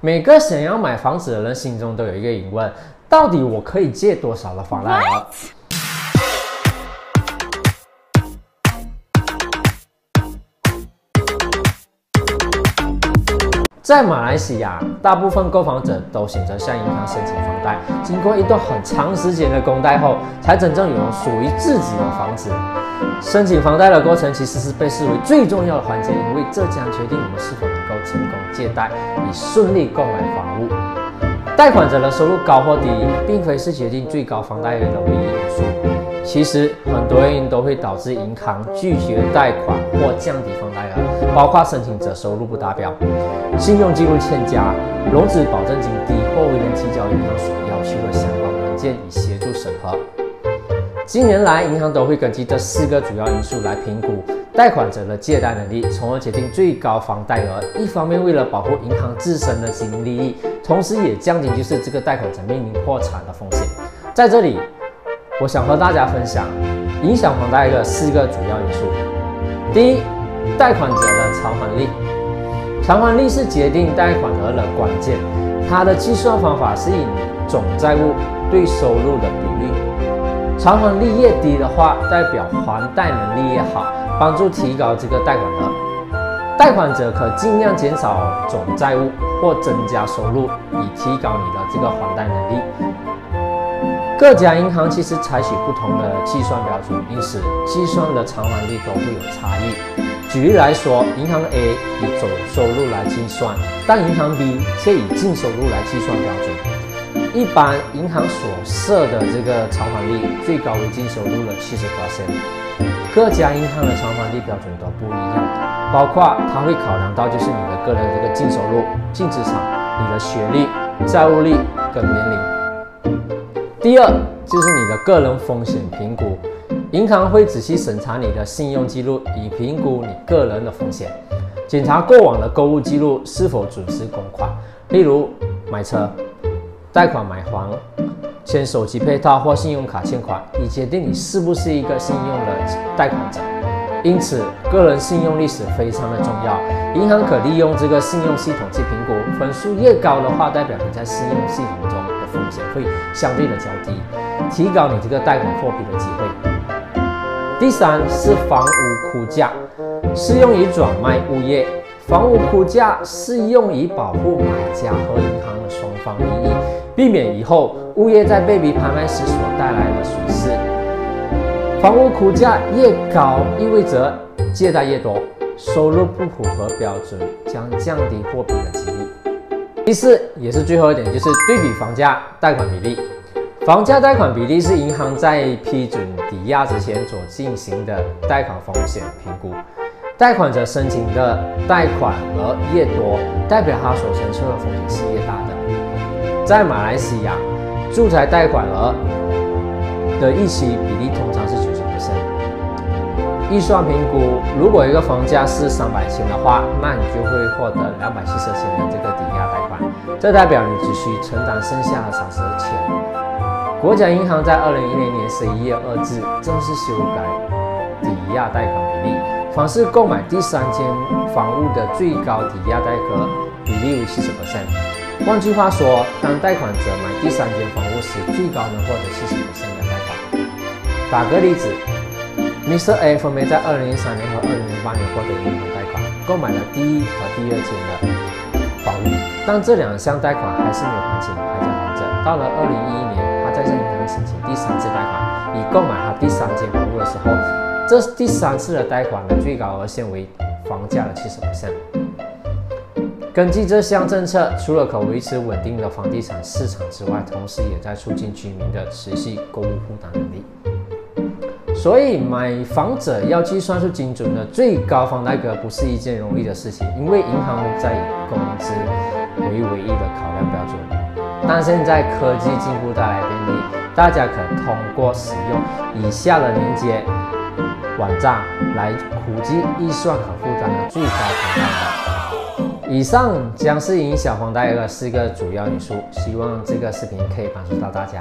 每个想要买房子的人心中都有一个疑问：到底我可以借多少的房贷额？在马来西亚，大部分购房者都选择向银行申请房贷，经过一段很长时间的供贷后，才真正拥有属于自己的房子。申请房贷的过程其实是被视为最重要的环节，因为这将决定我们是否能够成功借贷，以顺利购买房屋。贷款者的收入高或低，并非是决定最高房贷额的唯一因素。其实很多原因都会导致银行拒绝贷款或降低房贷额，包括申请者收入不达标、信用记录欠佳、融资保证金低或未能提交银行所要求的相关文件以协助审核。近年来，银行都会根据这四个主要因素来评估贷款者的借贷能力，从而决定最高房贷额。一方面为了保护银行自身的经营利益，同时也降低就是这个贷款者面临破产的风险。在这里，我想和大家分享影响房贷的四个主要因素。第一，贷款者的偿还率。偿还率是决定贷款额的关键，它的计算方法是以总债务对收入的比例。偿还率越低的话，代表还贷能力越好，帮助提高这个贷款额。贷款者可尽量减少总债务或增加收入，以提高你的这个还贷能力。各家银行其实采取不同的计算标准，因此计算的偿还率都会有差异。举例来说，银行 A 以总收入来计算，但银行 B 却以净收入来计算标准。一般银行所设的这个偿还率最高为净收入的七十 percent，各家银行的偿还率标准都不一样，包括它会考量到就是你的个人这个净收入、净资产、你的学历、债务率跟年龄。第二就是你的个人风险评估，银行会仔细审查你的信用记录，以评估你个人的风险，检查过往的购物记录是否准时供款，例如买车。贷款买房、签手机配套或信用卡欠款，以决定你是不是一个信用的贷款者。因此，个人信用历史非常的重要。银行可利用这个信用系统去评估，分数越高的话，代表你在信用系统中风险会相对的较低，提高你这个贷款获批的机会。第三是房屋估价，适用于转卖物业。房屋估价适用于保护买家和银行的双方利益。避免以后物业在被逼拍卖时所带来的损失。房屋估价越高，意味着借贷越多，收入不符合标准，将降低获批的几率。第四，也是最后一点，就是对比房价贷款比例。房价贷款比例是银行在批准抵押之前所进行的贷款风险评估。贷款者申请的贷款额越多，代表他所承受的风险是越大的。在马来西亚，住宅贷款额的预期比例通常是九十 percent。预算评估，如果一个房价是三百千的话，那你就会获得两百七十千的这个抵押贷，这代表你只需承担剩下的三十千。国家银行在二零一零年十一月二日正式修改抵押贷款比例，凡是购买第三间房屋的最高抵押贷款比例为七十 percent。换句话说，当贷款者买第三间房屋时，最高能获得七十的贷款。打个例子，Mr. A 分别在二零一三年和二零零八年获得银行贷款，购买了第一和第二间的，但这两项贷款还是没有还清，还在还着。到了二零一一年，他再向银行申请第三次贷款，以购买他第三间房屋的时候，这第三次的贷款的最高额限为房价的七十%。根据这项政策，除了可维持稳定的房地产市场之外，同时也在促进居民的持续购物负担能力。所以，买房者要计算出精准的最高房贷额，不是一件容易的事情，因为银行在以工资为唯一的考量标准。但现在科技进步带来便利，大家可通过使用以下的连接网站来估计预算可负担的最高房贷额。以上将是影响房贷额四个主要因素，希望这个视频可以帮助到大家。